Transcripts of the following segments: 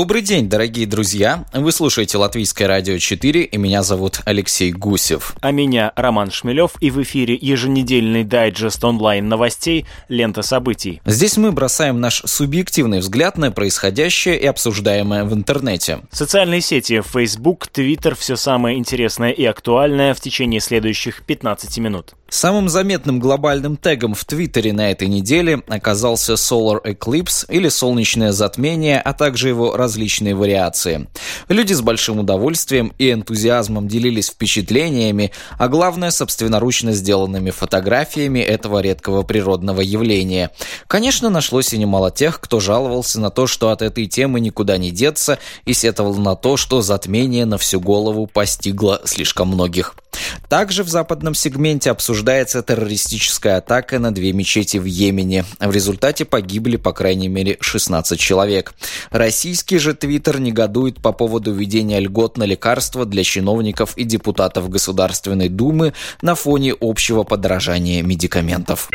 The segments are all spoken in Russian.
Добрый день, дорогие друзья! Вы слушаете Латвийское радио 4, и меня зовут Алексей Гусев. А меня Роман Шмелев, и в эфире еженедельный дайджест онлайн-новостей «Лента событий». Здесь мы бросаем наш субъективный взгляд на происходящее и обсуждаемое в интернете. Социальные сети Facebook, Twitter – все самое интересное и актуальное в течение следующих 15 минут. Самым заметным глобальным тегом в Твиттере на этой неделе оказался Solar Eclipse или солнечное затмение, а также его различные вариации. Люди с большим удовольствием и энтузиазмом делились впечатлениями, а главное, собственноручно сделанными фотографиями этого редкого природного явления. Конечно, нашлось и немало тех, кто жаловался на то, что от этой темы никуда не деться, и сетовал на то, что затмение на всю голову постигло слишком многих. Также в западном сегменте обсуждается террористическая атака на две мечети в Йемене. В результате погибли по крайней мере 16 человек. Российский же Твиттер негодует по поводу введения льгот на лекарства для чиновников и депутатов Государственной Думы на фоне общего подорожания медикаментов.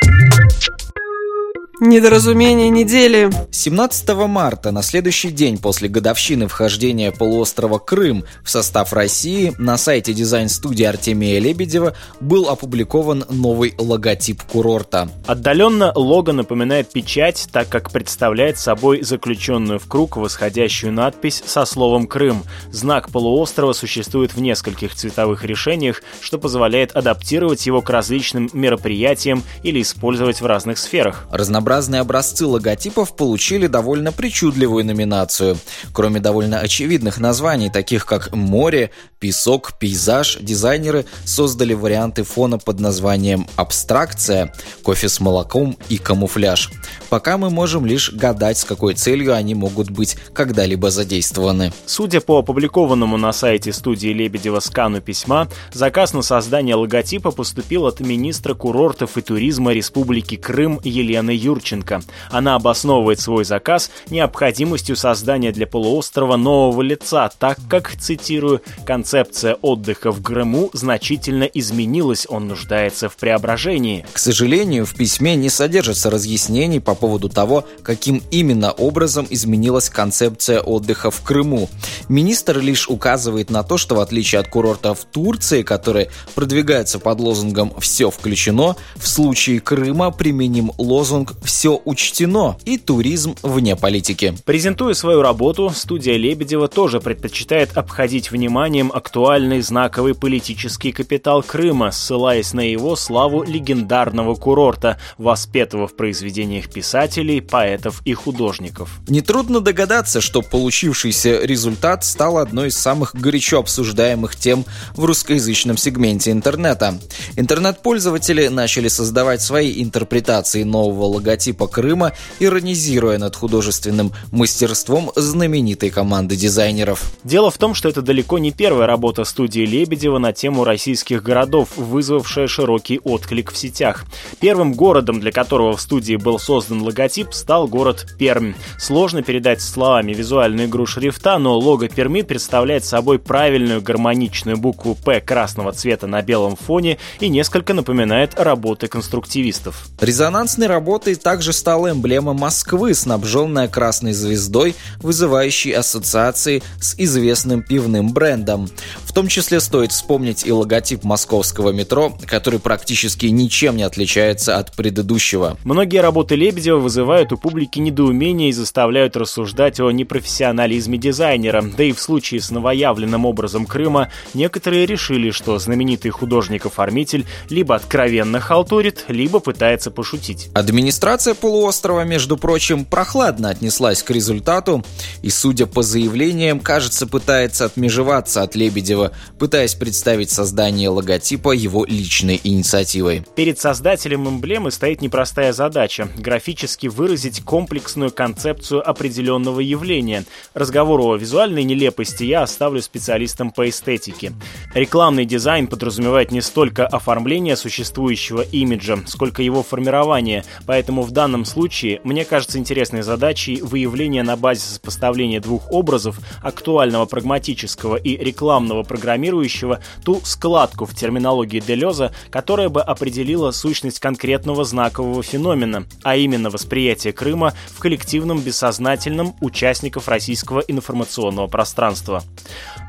Недоразумение недели. 17 марта, на следующий день после годовщины вхождения полуострова Крым в состав России, на сайте дизайн-студии Артемия Лебедева был опубликован новый логотип курорта. Отдаленно лого напоминает печать, так как представляет собой заключенную в круг восходящую надпись со словом «Крым». Знак полуострова существует в нескольких цветовых решениях, что позволяет адаптировать его к различным мероприятиям или использовать в разных сферах. Разнообразие разнообразные образцы логотипов получили довольно причудливую номинацию. Кроме довольно очевидных названий, таких как «море», «песок», «пейзаж», дизайнеры создали варианты фона под названием «абстракция», «кофе с молоком» и «камуфляж». Пока мы можем лишь гадать, с какой целью они могут быть когда-либо задействованы. Судя по опубликованному на сайте студии Лебедева скану письма, заказ на создание логотипа поступил от министра курортов и туризма Республики Крым Елены Юрченко Юрченко. Она обосновывает свой заказ необходимостью создания для полуострова нового лица, так как, цитирую, «концепция отдыха в Крыму значительно изменилась, он нуждается в преображении». К сожалению, в письме не содержится разъяснений по поводу того, каким именно образом изменилась концепция отдыха в Крыму. Министр лишь указывает на то, что в отличие от курорта в Турции, который продвигается под лозунгом «все включено», в случае Крыма применим лозунг «все учтено» и туризм вне политики. Презентуя свою работу, студия Лебедева тоже предпочитает обходить вниманием актуальный знаковый политический капитал Крыма, ссылаясь на его славу легендарного курорта, воспетого в произведениях писателей, поэтов и художников. Нетрудно догадаться, что получившийся результат стал одной из самых горячо обсуждаемых тем в русскоязычном сегменте интернета. Интернет-пользователи начали создавать свои интерпретации нового логотипа Крыма, иронизируя над художественным мастерством знаменитой команды дизайнеров. Дело в том, что это далеко не первая работа студии Лебедева на тему российских городов, вызвавшая широкий отклик в сетях. Первым городом, для которого в студии был создан логотип, стал город Пермь. Сложно передать словами визуальную игру шрифта, но Лого Перми представляет собой правильную гармоничную букву «П» красного цвета на белом фоне и несколько напоминает работы конструктивистов. Резонансной работой также стала эмблема Москвы, снабженная красной звездой, вызывающей ассоциации с известным пивным брендом. В том числе стоит вспомнить и логотип московского метро, который практически ничем не отличается от предыдущего. Многие работы Лебедева вызывают у публики недоумение и заставляют рассуждать о непрофессионализме дизайнера. Да и в случае с новоявленным образом Крыма некоторые решили, что знаменитый художник-оформитель либо откровенно халтурит, либо пытается пошутить. Администрация полуострова, между прочим, прохладно отнеслась к результату и, судя по заявлениям, кажется, пытается отмежеваться от Лебедева, пытаясь представить создание логотипа его личной инициативой. Перед создателем эмблемы стоит непростая задача – графически выразить комплексную концепцию определенного явления. Разговор о визуальной нелепости я оставлю специалистам по эстетике. Рекламный дизайн подразумевает не столько оформление существующего имиджа, сколько его формирование, поэтому в данном случае мне кажется интересной задачей выявление на базе сопоставления двух образов, актуального прагматического и рекламного программирующего, ту складку в терминологии Делеза, которая бы определила сущность конкретного знакового феномена, а именно восприятие Крыма в коллективном бессознательном участников российского информационного пространства.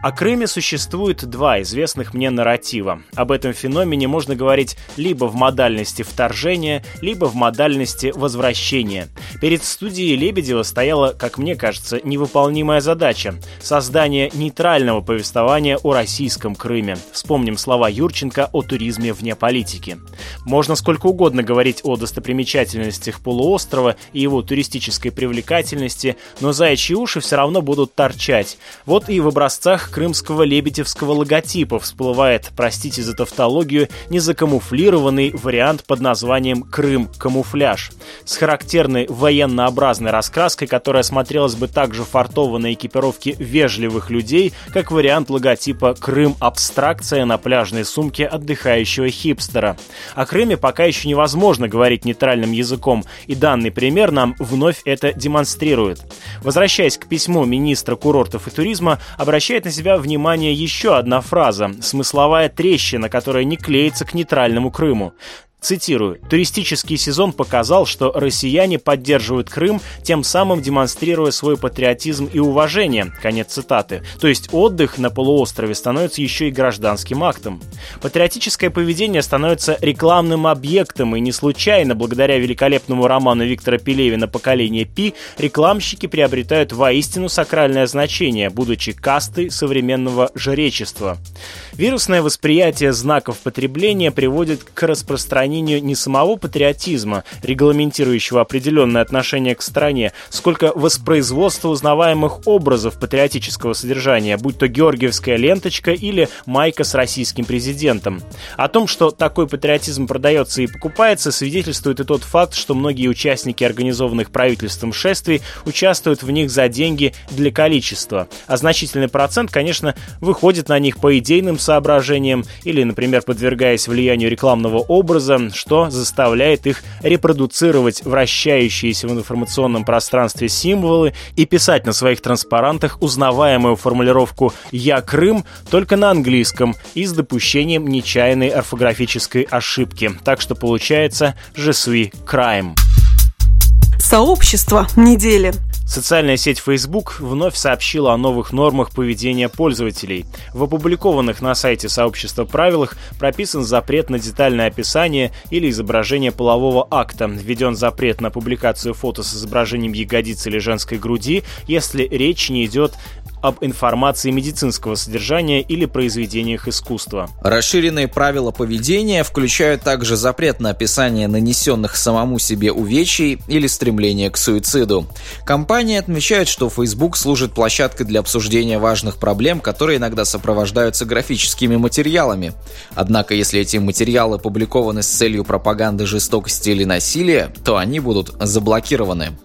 О Крыме существует два известных мне нарратива. Об этом феномене можно говорить либо в модальности вторжения, либо в модальности возвращения. Перед студией Лебедева стояла, как мне кажется, невыполнимая задача – создание нейтрального повествования о российском Крыме. Вспомним слова Юрченко о туризме вне политики. Можно сколько угодно говорить о достопримечательностях полуострова и его туристической привлекательности, но заячьи уши все равно будут торчать. Вот и в образцах крымского лебедевского логотипа всплывает, простите за тавтологию, незакамуфлированный вариант под названием «Крым-камуфляж» с характерной военнообразной раскраской, которая смотрелась бы также фартово на экипировке вежливых людей, как вариант логотипа «Крым-абстракция» на пляжной сумке отдыхающего хипстера. О Крыме пока еще невозможно говорить нейтральным языком, и данный пример нам вновь это демонстрирует. Возвращаясь к письму министра курортов и туризма, обращает на себя внимание еще одна фраза – смысловая трещина, которая не клеится к нейтральному Крыму. Цитирую. «Туристический сезон показал, что россияне поддерживают Крым, тем самым демонстрируя свой патриотизм и уважение». Конец цитаты. То есть отдых на полуострове становится еще и гражданским актом. Патриотическое поведение становится рекламным объектом, и не случайно, благодаря великолепному роману Виктора Пелевина «Поколение Пи», рекламщики приобретают воистину сакральное значение, будучи кастой современного жречества. Вирусное восприятие знаков потребления приводит к распространению сохранению не самого патриотизма, регламентирующего определенное отношение к стране, сколько воспроизводства узнаваемых образов патриотического содержания, будь то георгиевская ленточка или майка с российским президентом. О том, что такой патриотизм продается и покупается, свидетельствует и тот факт, что многие участники организованных правительством шествий участвуют в них за деньги для количества, а значительный процент, конечно, выходит на них по идейным соображениям или, например, подвергаясь влиянию рекламного образа, что заставляет их репродуцировать вращающиеся в информационном пространстве символы и писать на своих транспарантах узнаваемую формулировку «Я Крым» только на английском и с допущением нечаянной орфографической ошибки. Так что получается «Je suis crime». Сообщество недели. Социальная сеть Facebook вновь сообщила о новых нормах поведения пользователей. В опубликованных на сайте сообщества правилах прописан запрет на детальное описание или изображение полового акта. Введен запрет на публикацию фото с изображением ягодицы или женской груди, если речь не идет об информации медицинского содержания или произведениях искусства. Расширенные правила поведения включают также запрет на описание нанесенных самому себе увечий или стремление к суициду. Компания отмечает, что Facebook служит площадкой для обсуждения важных проблем, которые иногда сопровождаются графическими материалами. Однако, если эти материалы опубликованы с целью пропаганды жестокости или насилия, то они будут заблокированы.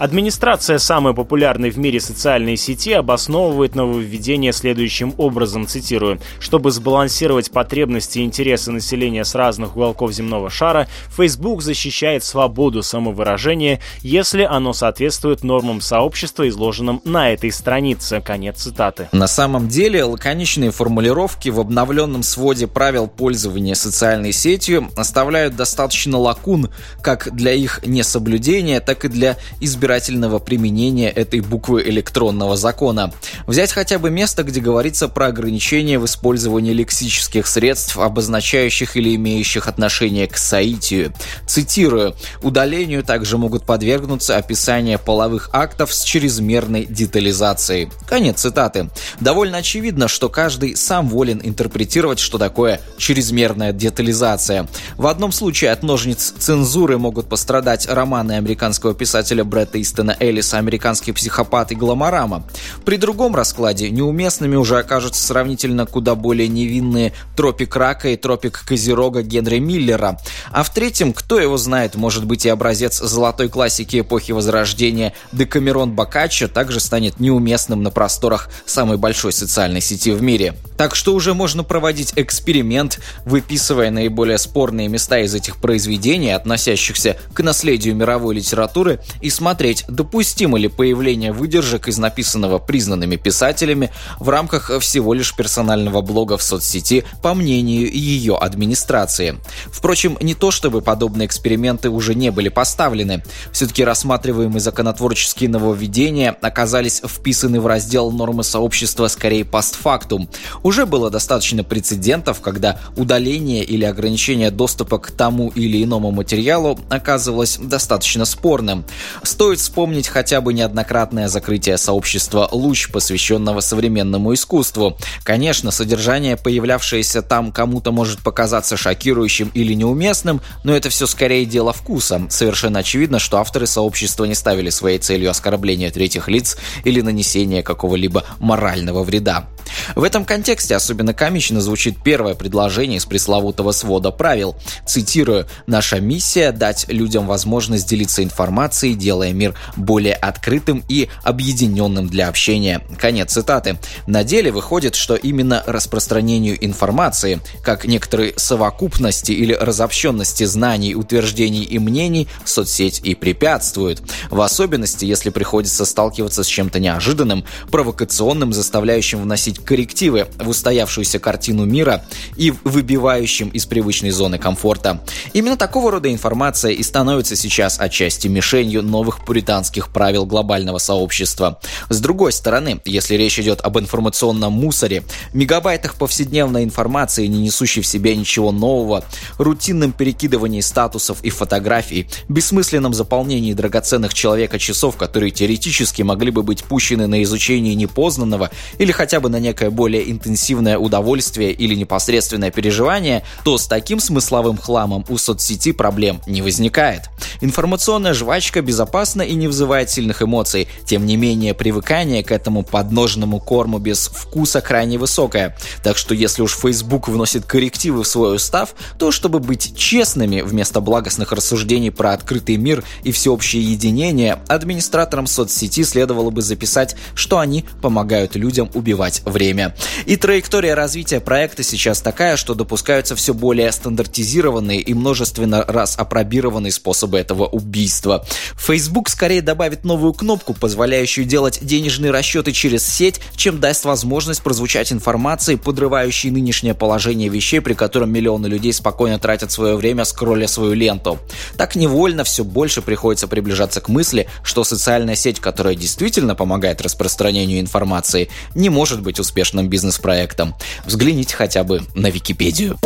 Администрация самой популярной в мире социальной сети обосновывает нововведение следующим образом, цитирую, «Чтобы сбалансировать потребности и интересы населения с разных уголков земного шара, Facebook защищает свободу самовыражения, если оно соответствует нормам сообщества, изложенным на этой странице». Конец цитаты. На самом деле, лаконичные формулировки в обновленном своде правил пользования социальной сетью оставляют достаточно лакун как для их несоблюдения, так и для избирательных избирательного применения этой буквы электронного закона. Взять хотя бы место, где говорится про ограничение в использовании лексических средств, обозначающих или имеющих отношение к соитию. Цитирую, удалению также могут подвергнуться описания половых актов с чрезмерной детализацией. Конец цитаты. Довольно очевидно, что каждый сам волен интерпретировать, что такое чрезмерная детализация. В одном случае от ножниц цензуры могут пострадать романы американского писателя Бретта Истона Эллиса «Американский психопат» и «Гламорама». При другом раскладе неуместными уже окажутся сравнительно куда более невинные «Тропик рака» и «Тропик козерога» Генри Миллера. А в третьем, кто его знает, может быть и образец золотой классики эпохи Возрождения Декамерон Бокаччо также станет неуместным на просторах самой большой социальной сети в мире. Так что уже можно проводить эксперимент, выписывая наиболее спорные места из этих произведений, относящихся к наследию мировой литературы, и смотреть, допустимо ли появление выдержек из написанного признанными писателями в рамках всего лишь персонального блога в соцсети по мнению ее администрации. Впрочем, не то чтобы подобные эксперименты уже не были поставлены. Все-таки рассматриваемые законотворческие нововведения оказались вписаны в раздел нормы сообщества скорее постфактум. Уже было достаточно прецедентов, когда удаление или ограничение доступа к тому или иному материалу оказывалось достаточно спорным. Стоит вспомнить хотя бы неоднократное закрытие сообщества «Луч», посвященного современному искусству. Конечно, содержание, появлявшееся там, кому-то может показаться шокирующим или неуместным, но это все скорее дело вкуса. Совершенно очевидно, что авторы сообщества не ставили своей целью оскорбления третьих лиц или нанесения какого-либо морального вреда. В этом контексте особенно комично звучит первое предложение из пресловутого свода правил. Цитирую, «Наша миссия – дать людям возможность делиться информацией, делая мир более открытым и объединенным для общения». Конец цитаты. На деле выходит, что именно распространению информации, как некоторой совокупности или разобщенности знаний, утверждений и мнений, соцсеть и препятствует. В особенности, если приходится сталкиваться с чем-то неожиданным, провокационным, заставляющим вносить коррективы в устоявшуюся картину мира и выбивающим из привычной зоны комфорта. Именно такого рода информация и становится сейчас отчасти мишенью новых пуританских правил глобального сообщества. С другой стороны, если речь идет об информационном мусоре, мегабайтах повседневной информации, не несущей в себе ничего нового, рутинном перекидывании статусов и фотографий, бессмысленном заполнении драгоценных человека часов, которые теоретически могли бы быть пущены на изучение непознанного или хотя бы на некое более интенсивное удовольствие или непосредственное переживание, то с таким смысловым хламом у соцсети проблем не возникает. Информационная жвачка безопасна и не вызывает сильных эмоций. Тем не менее, привыкание к этому подножному корму без вкуса крайне высокое. Так что если уж Facebook вносит коррективы в свой устав, то чтобы быть честными, вместо благостных рассуждений про открытый мир и всеобщее единение, администраторам соцсети следовало бы записать, что они помогают людям убивать время. И траектория развития проекта сейчас такая, что допускаются все более стандартизированные и множественно раз опробированные способы этого убийства. Facebook скорее добавит новую кнопку, позволяющую делать денежные расчеты через сеть, чем даст возможность прозвучать информации, подрывающей нынешнее положение вещей, при котором миллионы людей спокойно тратят свое время, скролля свою ленту. Так невольно все больше приходится приближаться к мысли, что социальная сеть, которая действительно помогает распространению информации, не может быть успешным бизнес-проектом. Взгляните хотя бы на Википедию.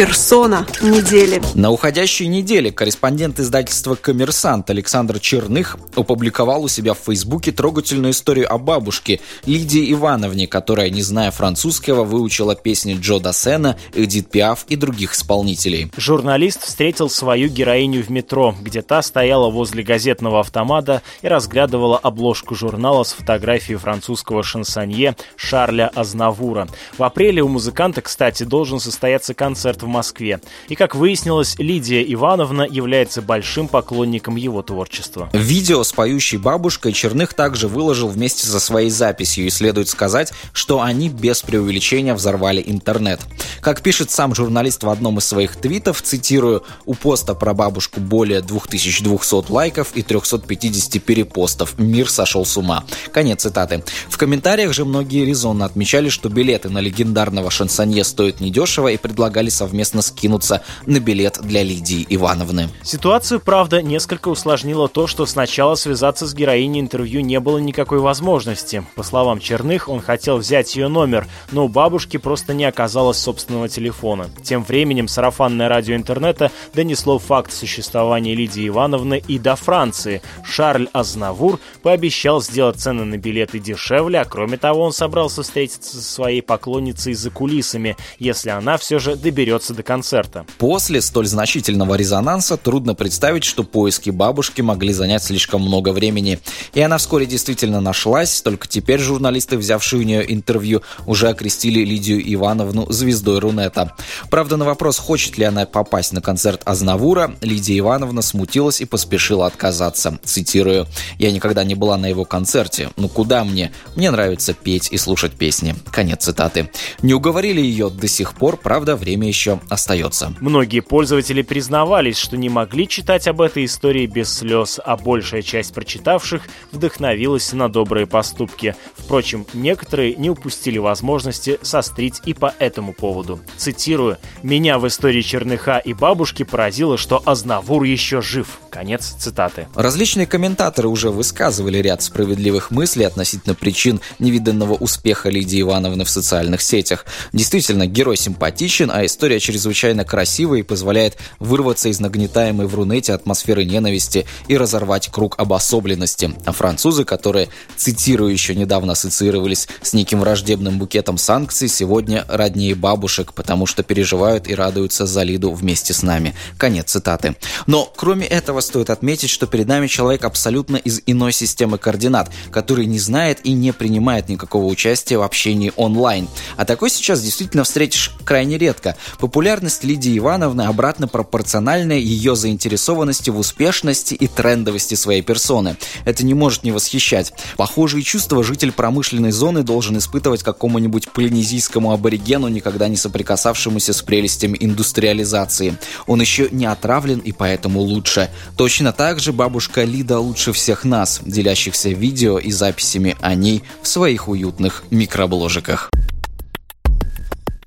Персона недели. На уходящей неделе корреспондент издательства «Коммерсант» Александр Черных опубликовал у себя в Фейсбуке трогательную историю о бабушке Лидии Ивановне, которая, не зная французского, выучила песни Джо Дассена, Эдит Пиаф и других исполнителей. Журналист встретил свою героиню в метро, где та стояла возле газетного автомата и разглядывала обложку журнала с фотографией французского шансонье Шарля Азнавура. В апреле у музыканта, кстати, должен состояться концерт в Москве. И, как выяснилось, Лидия Ивановна является большим поклонником его творчества. Видео с поющей бабушкой Черных также выложил вместе со своей записью, и следует сказать, что они без преувеличения взорвали интернет. Как пишет сам журналист в одном из своих твитов, цитирую, «У поста про бабушку более 2200 лайков и 350 перепостов. Мир сошел с ума». Конец цитаты. В комментариях же многие резонно отмечали, что билеты на легендарного шансонье стоят недешево и предлагали совместно совместно скинуться на билет для Лидии Ивановны. Ситуацию, правда, несколько усложнило то, что сначала связаться с героиней интервью не было никакой возможности. По словам Черных, он хотел взять ее номер, но у бабушки просто не оказалось собственного телефона. Тем временем сарафанное радио интернета донесло факт существования Лидии Ивановны и до Франции. Шарль Азнавур пообещал сделать цены на билеты дешевле, а кроме того он собрался встретиться со своей поклонницей за кулисами, если она все же доберется доберется до концерта. После столь значительного резонанса трудно представить, что поиски бабушки могли занять слишком много времени. И она вскоре действительно нашлась, только теперь журналисты, взявшие у нее интервью, уже окрестили Лидию Ивановну звездой Рунета. Правда, на вопрос, хочет ли она попасть на концерт Азнавура, Лидия Ивановна смутилась и поспешила отказаться. Цитирую. «Я никогда не была на его концерте. Ну куда мне? Мне нравится петь и слушать песни». Конец цитаты. Не уговорили ее до сих пор, правда, время еще остается. Многие пользователи признавались, что не могли читать об этой истории без слез, а большая часть прочитавших вдохновилась на добрые поступки. Впрочем, некоторые не упустили возможности сострить и по этому поводу. Цитирую. «Меня в истории Черныха и бабушки поразило, что Азнавур еще жив». Конец цитаты. Различные комментаторы уже высказывали ряд справедливых мыслей относительно причин невиданного успеха Лидии Ивановны в социальных сетях. Действительно, герой симпатичен, а история чрезвычайно красивая и позволяет вырваться из нагнетаемой в Рунете атмосферы ненависти и разорвать круг обособленности. А французы, которые, цитирую, еще недавно ассоциировались с неким враждебным букетом санкций, сегодня роднее бабушек, потому что переживают и радуются за Лиду вместе с нами. Конец цитаты. Но, кроме этого, стоит отметить, что перед нами человек абсолютно из иной системы координат, который не знает и не принимает никакого участия в общении онлайн. А такой сейчас действительно встретишь крайне редко. Популярность Лидии Ивановны обратно пропорциональна ее заинтересованности в успешности и трендовости своей персоны. Это не может не восхищать. Похожие чувства житель промышленной зоны должен испытывать какому-нибудь полинезийскому аборигену, никогда не соприкасавшемуся с прелестями индустриализации. Он еще не отравлен и поэтому лучше. Точно так же бабушка Лида лучше всех нас, делящихся видео и записями о ней в своих уютных микробложиках.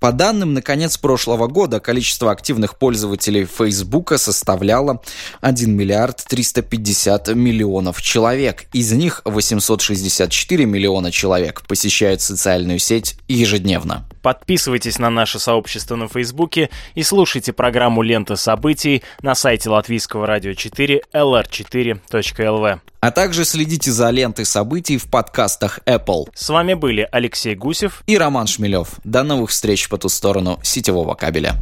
По данным на конец прошлого года, количество активных пользователей Фейсбука составляло 1 миллиард 350 миллионов человек. Из них 864 миллиона человек посещают социальную сеть ежедневно. Подписывайтесь на наше сообщество на Фейсбуке и слушайте программу «Лента событий» на сайте латвийского радио 4 lr4.lv. А также следите за лентой событий в подкастах Apple. С вами были Алексей Гусев и Роман Шмелев. До новых встреч по ту сторону сетевого кабеля.